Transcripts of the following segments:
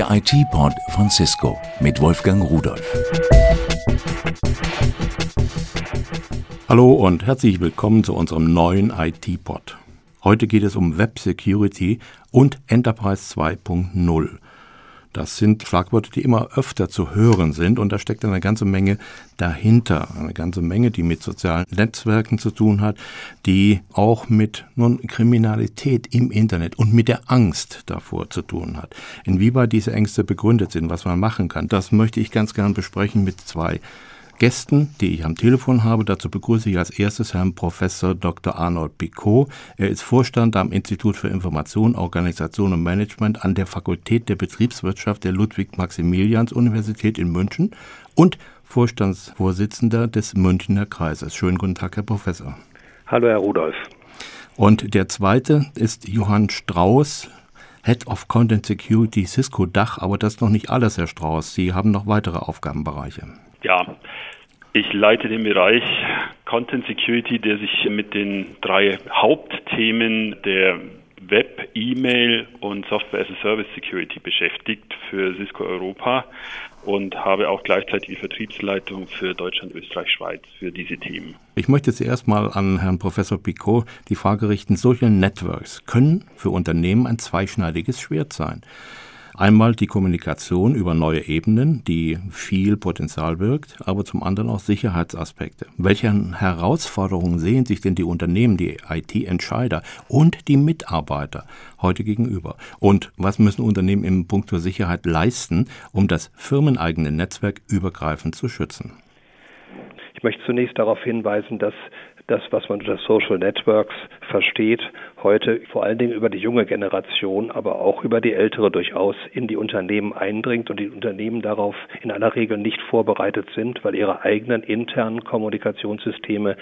Der IT-Pod von Cisco mit Wolfgang Rudolf. Hallo und herzlich willkommen zu unserem neuen IT-Pod. Heute geht es um Web Security und Enterprise 2.0. Das sind Schlagworte, die immer öfter zu hören sind und da steckt eine ganze Menge dahinter. Eine ganze Menge, die mit sozialen Netzwerken zu tun hat, die auch mit nun Kriminalität im Internet und mit der Angst davor zu tun hat. Inwieweit diese Ängste begründet sind, was man machen kann, das möchte ich ganz gern besprechen mit zwei Gästen, die ich am Telefon habe. Dazu begrüße ich als erstes Herrn Professor Dr. Arnold Picot. Er ist Vorstand am Institut für Information, Organisation und Management an der Fakultät der Betriebswirtschaft der Ludwig-Maximilians-Universität in München und Vorstandsvorsitzender des Münchner Kreises. Schönen guten Tag, Herr Professor. Hallo, Herr Rudolf. Und der zweite ist Johann Strauß, Head of Content Security Cisco Dach, aber das ist noch nicht alles, Herr Strauß. Sie haben noch weitere Aufgabenbereiche. Ja, ich leite den Bereich Content Security, der sich mit den drei Hauptthemen der Web, E-Mail und Software as a Service Security beschäftigt für Cisco Europa und habe auch gleichzeitig die Vertriebsleitung für Deutschland, Österreich, Schweiz für diese Themen. Ich möchte zuerst mal an Herrn Professor Picot die Frage richten, Social Networks können für Unternehmen ein zweischneidiges Schwert sein. Einmal die Kommunikation über neue Ebenen, die viel Potenzial birgt, aber zum anderen auch Sicherheitsaspekte. Welche Herausforderungen sehen sich denn die Unternehmen, die IT-Entscheider und die Mitarbeiter heute gegenüber? Und was müssen Unternehmen im Punkt Sicherheit leisten, um das firmeneigene Netzwerk übergreifend zu schützen? Ich möchte zunächst darauf hinweisen, dass das, was man unter Social Networks versteht, heute vor allen Dingen über die junge Generation, aber auch über die ältere durchaus in die Unternehmen eindringt und die Unternehmen darauf in aller Regel nicht vorbereitet sind, weil ihre eigenen internen Kommunikationssysteme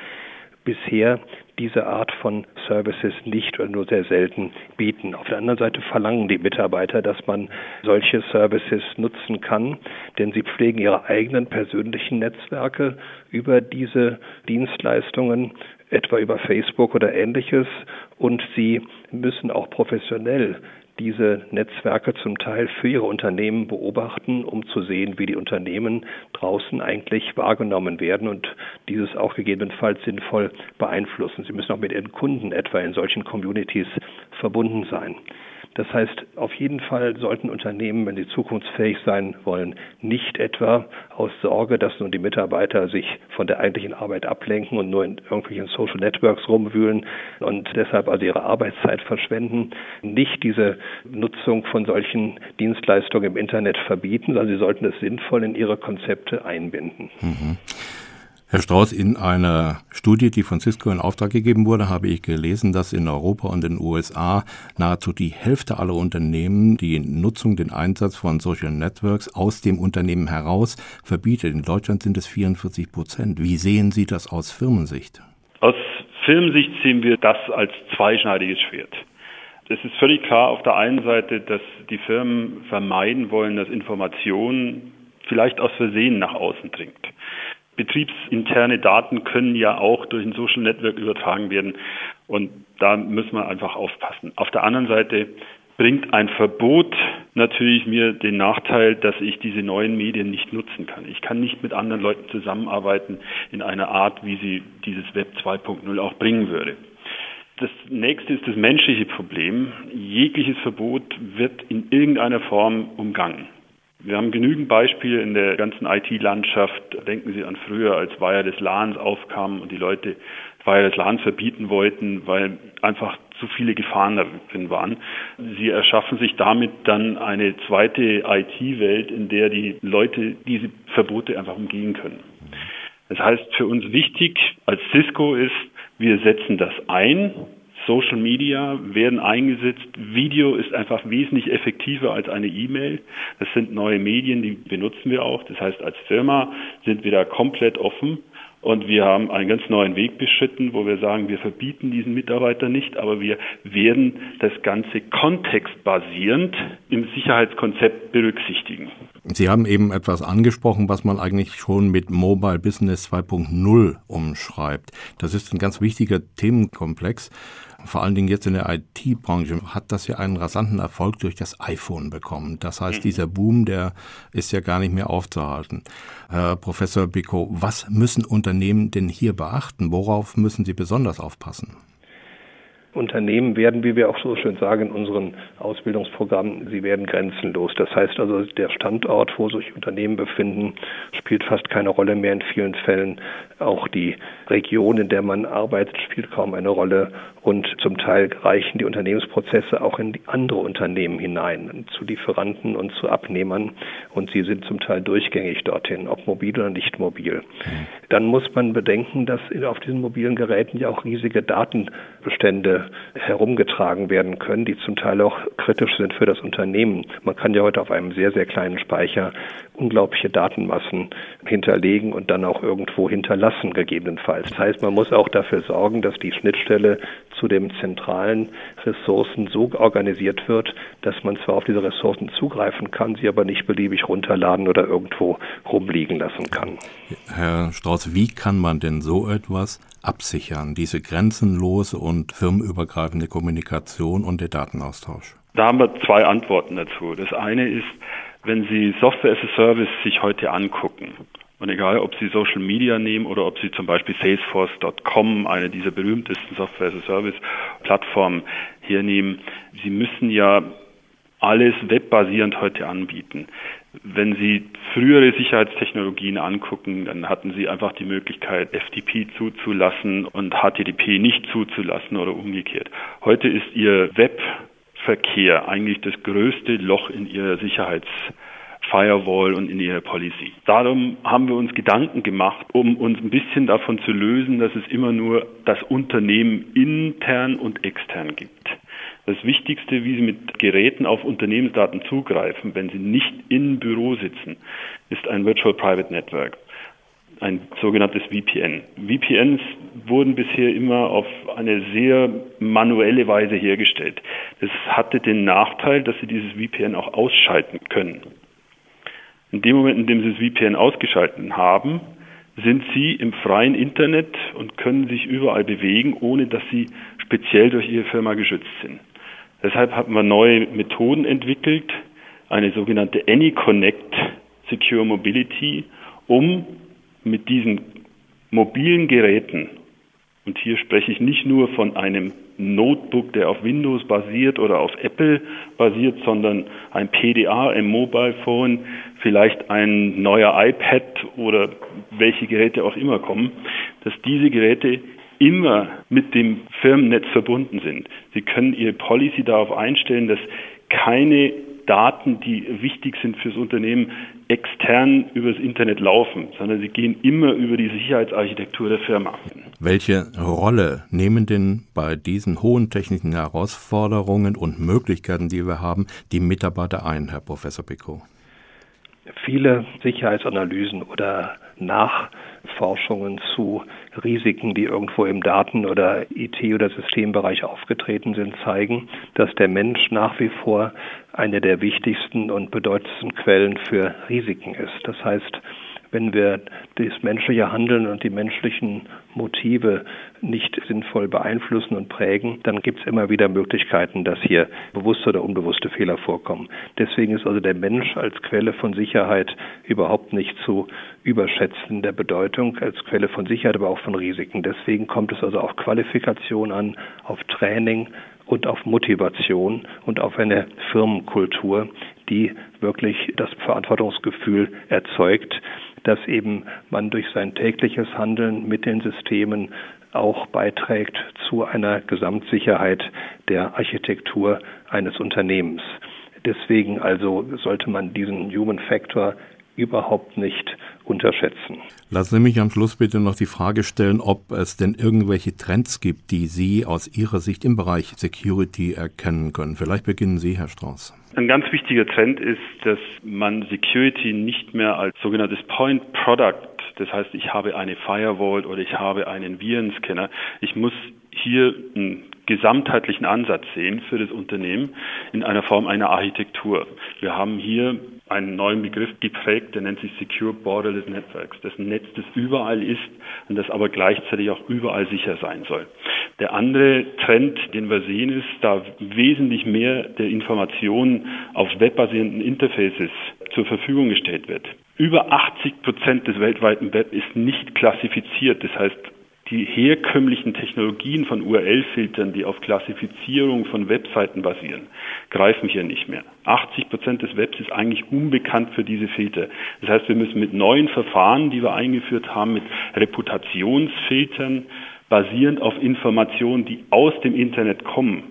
bisher diese Art von Services nicht oder nur sehr selten bieten. Auf der anderen Seite verlangen die Mitarbeiter, dass man solche Services nutzen kann, denn sie pflegen ihre eigenen persönlichen Netzwerke über diese Dienstleistungen, etwa über Facebook oder ähnliches, und sie müssen auch professionell diese Netzwerke zum Teil für ihre Unternehmen beobachten, um zu sehen, wie die Unternehmen draußen eigentlich wahrgenommen werden und dieses auch gegebenenfalls sinnvoll beeinflussen. Sie müssen auch mit ihren Kunden etwa in solchen Communities verbunden sein. Das heißt, auf jeden Fall sollten Unternehmen, wenn sie zukunftsfähig sein wollen, nicht etwa aus Sorge, dass nun die Mitarbeiter sich von der eigentlichen Arbeit ablenken und nur in irgendwelchen Social Networks rumwühlen und deshalb also ihre Arbeitszeit verschwenden, nicht diese Nutzung von solchen Dienstleistungen im Internet verbieten, sondern sie sollten es sinnvoll in ihre Konzepte einbinden. Mhm. Herr Strauß, in einer Studie, die von Cisco in Auftrag gegeben wurde, habe ich gelesen, dass in Europa und den USA nahezu die Hälfte aller Unternehmen die Nutzung, den Einsatz von Social Networks aus dem Unternehmen heraus verbietet. In Deutschland sind es 44 Prozent. Wie sehen Sie das aus Firmensicht? Aus Firmensicht sehen wir das als zweischneidiges Schwert. Es ist völlig klar auf der einen Seite, dass die Firmen vermeiden wollen, dass Information vielleicht aus Versehen nach außen dringt betriebsinterne Daten können ja auch durch ein Social Network übertragen werden. Und da müssen wir einfach aufpassen. Auf der anderen Seite bringt ein Verbot natürlich mir den Nachteil, dass ich diese neuen Medien nicht nutzen kann. Ich kann nicht mit anderen Leuten zusammenarbeiten in einer Art, wie sie dieses Web 2.0 auch bringen würde. Das nächste ist das menschliche Problem. Jegliches Verbot wird in irgendeiner Form umgangen. Wir haben genügend Beispiele in der ganzen IT-Landschaft. Denken Sie an früher, als Wireless LANs aufkamen und die Leute Wireless LANs verbieten wollten, weil einfach zu viele Gefahren darin waren. Sie erschaffen sich damit dann eine zweite IT-Welt, in der die Leute diese Verbote einfach umgehen können. Das heißt, für uns wichtig als Cisco ist, wir setzen das ein, Social Media werden eingesetzt. Video ist einfach wesentlich effektiver als eine E-Mail. Das sind neue Medien, die benutzen wir auch. Das heißt, als Firma sind wir da komplett offen. Und wir haben einen ganz neuen Weg beschritten, wo wir sagen, wir verbieten diesen Mitarbeiter nicht, aber wir werden das Ganze kontextbasierend im Sicherheitskonzept berücksichtigen. Sie haben eben etwas angesprochen, was man eigentlich schon mit Mobile Business 2.0 umschreibt. Das ist ein ganz wichtiger Themenkomplex. Vor allen Dingen jetzt in der IT-Branche hat das ja einen rasanten Erfolg durch das iPhone bekommen. Das heißt, mhm. dieser Boom, der ist ja gar nicht mehr aufzuhalten. Herr Professor Bicot, was müssen Unternehmen denn hier beachten? Worauf müssen sie besonders aufpassen? Unternehmen werden, wie wir auch so schön sagen in unseren Ausbildungsprogrammen, sie werden grenzenlos. Das heißt also, der Standort, wo sich Unternehmen befinden, spielt fast keine Rolle mehr in vielen Fällen. Auch die Region, in der man arbeitet, spielt kaum eine Rolle. Und zum Teil reichen die Unternehmensprozesse auch in andere Unternehmen hinein, zu Lieferanten und zu Abnehmern. Und sie sind zum Teil durchgängig dorthin, ob mobil oder nicht mobil. Dann muss man bedenken, dass auf diesen mobilen Geräten ja auch riesige Datenbestände herumgetragen werden können, die zum Teil auch kritisch sind für das Unternehmen. Man kann ja heute auf einem sehr, sehr kleinen Speicher unglaubliche Datenmassen hinterlegen und dann auch irgendwo hinterlassen, gegebenenfalls. Das heißt, man muss auch dafür sorgen, dass die Schnittstelle zu den zentralen Ressourcen so organisiert wird, dass man zwar auf diese Ressourcen zugreifen kann, sie aber nicht beliebig runterladen oder irgendwo rumliegen lassen kann. Herr Strauß, wie kann man denn so etwas absichern, diese grenzenlose und firmenübergreifende Kommunikation und der Datenaustausch? Da haben wir zwei Antworten dazu. Das eine ist, wenn Sie Software as a Service sich heute angucken, und egal, ob Sie Social Media nehmen oder ob Sie zum Beispiel Salesforce.com, eine dieser berühmtesten Software as a Service Plattformen hier nehmen, Sie müssen ja alles webbasierend heute anbieten. Wenn Sie frühere Sicherheitstechnologien angucken, dann hatten Sie einfach die Möglichkeit, FTP zuzulassen und HTTP nicht zuzulassen oder umgekehrt. Heute ist Ihr Webverkehr eigentlich das größte Loch in Ihrer Sicherheits Firewall und in ihrer Policy. Darum haben wir uns Gedanken gemacht, um uns ein bisschen davon zu lösen, dass es immer nur das Unternehmen intern und extern gibt. Das Wichtigste, wie Sie mit Geräten auf Unternehmensdaten zugreifen, wenn Sie nicht im Büro sitzen, ist ein Virtual Private Network, ein sogenanntes VPN. VPNs wurden bisher immer auf eine sehr manuelle Weise hergestellt. Das hatte den Nachteil, dass Sie dieses VPN auch ausschalten können. In dem Moment, in dem Sie das VPN ausgeschaltet haben, sind Sie im freien Internet und können sich überall bewegen, ohne dass Sie speziell durch Ihre Firma geschützt sind. Deshalb haben wir neue Methoden entwickelt, eine sogenannte AnyConnect Secure Mobility, um mit diesen mobilen Geräten, und hier spreche ich nicht nur von einem Notebook, der auf Windows basiert oder auf Apple basiert, sondern ein PDA im Mobile Phone, vielleicht ein neuer iPad oder welche Geräte auch immer kommen, dass diese Geräte immer mit dem Firmennetz verbunden sind. Sie können Ihre Policy darauf einstellen, dass keine Daten, die wichtig sind fürs Unternehmen, extern übers Internet laufen, sondern sie gehen immer über die Sicherheitsarchitektur der Firma. Welche Rolle nehmen denn bei diesen hohen technischen Herausforderungen und Möglichkeiten, die wir haben, die Mitarbeiter ein, Herr Professor Picot? Viele Sicherheitsanalysen oder Nachforschungen zu Risiken, die irgendwo im Daten- oder IT- oder Systembereich aufgetreten sind, zeigen, dass der Mensch nach wie vor eine der wichtigsten und bedeutendsten Quellen für Risiken ist. Das heißt, wenn wir das menschliche Handeln und die menschlichen Motive nicht sinnvoll beeinflussen und prägen, dann gibt es immer wieder Möglichkeiten, dass hier bewusste oder unbewusste Fehler vorkommen. Deswegen ist also der Mensch als Quelle von Sicherheit überhaupt nicht zu überschätzen der Bedeutung als Quelle von Sicherheit, aber auch von Risiken. Deswegen kommt es also auf Qualifikation an, auf Training, und auf Motivation und auf eine Firmenkultur, die wirklich das Verantwortungsgefühl erzeugt, dass eben man durch sein tägliches Handeln mit den Systemen auch beiträgt zu einer Gesamtsicherheit der Architektur eines Unternehmens. Deswegen also sollte man diesen Human Factor überhaupt nicht unterschätzen. Lassen Sie mich am Schluss bitte noch die Frage stellen, ob es denn irgendwelche Trends gibt, die Sie aus Ihrer Sicht im Bereich Security erkennen können. Vielleicht beginnen Sie, Herr Strauß. Ein ganz wichtiger Trend ist, dass man Security nicht mehr als sogenanntes Point Product, das heißt, ich habe eine Firewall oder ich habe einen Virenscanner, ich muss hier einen gesamtheitlichen Ansatz sehen für das Unternehmen in einer Form einer Architektur. Wir haben hier einen neuen Begriff geprägt, der nennt sich Secure Borderless Networks. Das ein Netz, das überall ist und das aber gleichzeitig auch überall sicher sein soll. Der andere Trend, den wir sehen, ist, da wesentlich mehr der Informationen auf webbasierenden Interfaces zur Verfügung gestellt wird. Über 80 Prozent des weltweiten Web ist nicht klassifiziert. Das heißt, die herkömmlichen Technologien von URL-Filtern, die auf Klassifizierung von Webseiten basieren, greifen hier nicht mehr. 80 Prozent des Webs ist eigentlich unbekannt für diese Filter. Das heißt, wir müssen mit neuen Verfahren, die wir eingeführt haben, mit Reputationsfiltern, basierend auf Informationen, die aus dem Internet kommen,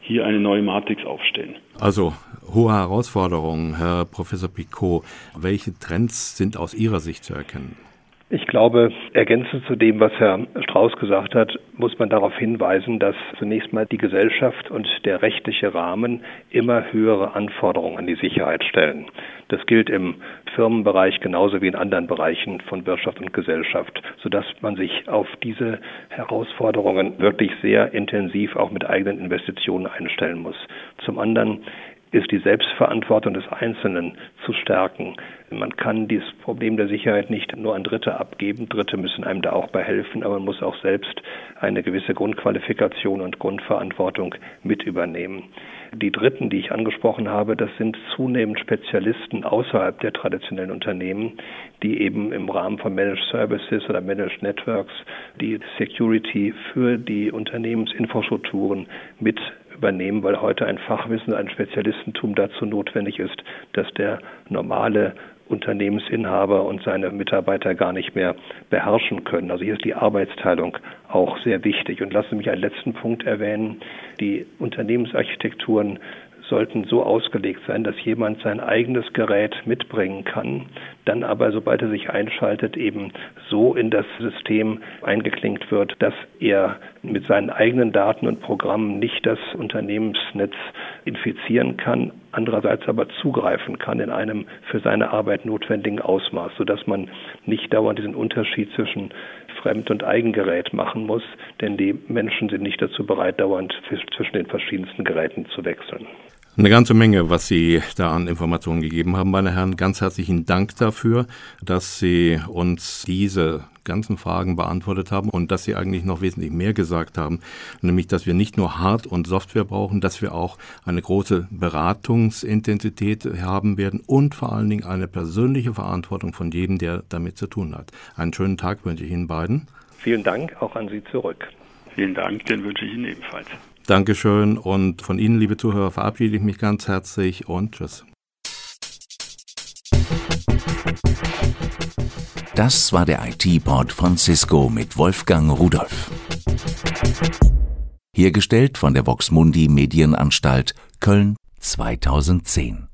hier eine neue Matrix aufstellen. Also hohe Herausforderungen, Herr Professor Picot. Welche Trends sind aus Ihrer Sicht zu erkennen? Ich glaube, ergänzend zu dem, was Herr Strauß gesagt hat, muss man darauf hinweisen, dass zunächst mal die Gesellschaft und der rechtliche Rahmen immer höhere Anforderungen an die Sicherheit stellen. Das gilt im Firmenbereich genauso wie in anderen Bereichen von Wirtschaft und Gesellschaft, sodass man sich auf diese Herausforderungen wirklich sehr intensiv auch mit eigenen Investitionen einstellen muss. Zum anderen ist die Selbstverantwortung des Einzelnen zu stärken. Man kann dieses Problem der Sicherheit nicht nur an Dritte abgeben. Dritte müssen einem da auch bei helfen, aber man muss auch selbst eine gewisse Grundqualifikation und Grundverantwortung mit übernehmen. Die Dritten, die ich angesprochen habe, das sind zunehmend Spezialisten außerhalb der traditionellen Unternehmen, die eben im Rahmen von Managed Services oder Managed Networks die Security für die Unternehmensinfrastrukturen mit übernehmen, weil heute ein Fachwissen, ein Spezialistentum dazu notwendig ist, dass der normale Unternehmensinhaber und seine Mitarbeiter gar nicht mehr beherrschen können. Also hier ist die Arbeitsteilung auch sehr wichtig. Und lassen Sie mich einen letzten Punkt erwähnen. Die Unternehmensarchitekturen sollten so ausgelegt sein, dass jemand sein eigenes Gerät mitbringen kann, dann aber, sobald er sich einschaltet, eben so in das System eingeklinkt wird, dass er mit seinen eigenen Daten und Programmen nicht das Unternehmensnetz infizieren kann, andererseits aber zugreifen kann in einem für seine Arbeit notwendigen Ausmaß, sodass man nicht dauernd diesen Unterschied zwischen Fremd- und Eigengerät machen muss, denn die Menschen sind nicht dazu bereit, dauernd zwischen den verschiedensten Geräten zu wechseln. Eine ganze Menge, was Sie da an Informationen gegeben haben, meine Herren. Ganz herzlichen Dank dafür, dass Sie uns diese ganzen Fragen beantwortet haben und dass Sie eigentlich noch wesentlich mehr gesagt haben, nämlich, dass wir nicht nur Hard- und Software brauchen, dass wir auch eine große Beratungsintensität haben werden und vor allen Dingen eine persönliche Verantwortung von jedem, der damit zu tun hat. Einen schönen Tag wünsche ich Ihnen beiden. Vielen Dank auch an Sie zurück. Vielen Dank, den wünsche ich Ihnen ebenfalls. Dankeschön und von Ihnen, liebe Zuhörer, verabschiede ich mich ganz herzlich und tschüss. Das war der IT-Port von Cisco mit Wolfgang Rudolf. Hergestellt von der Voxmundi Medienanstalt Köln 2010.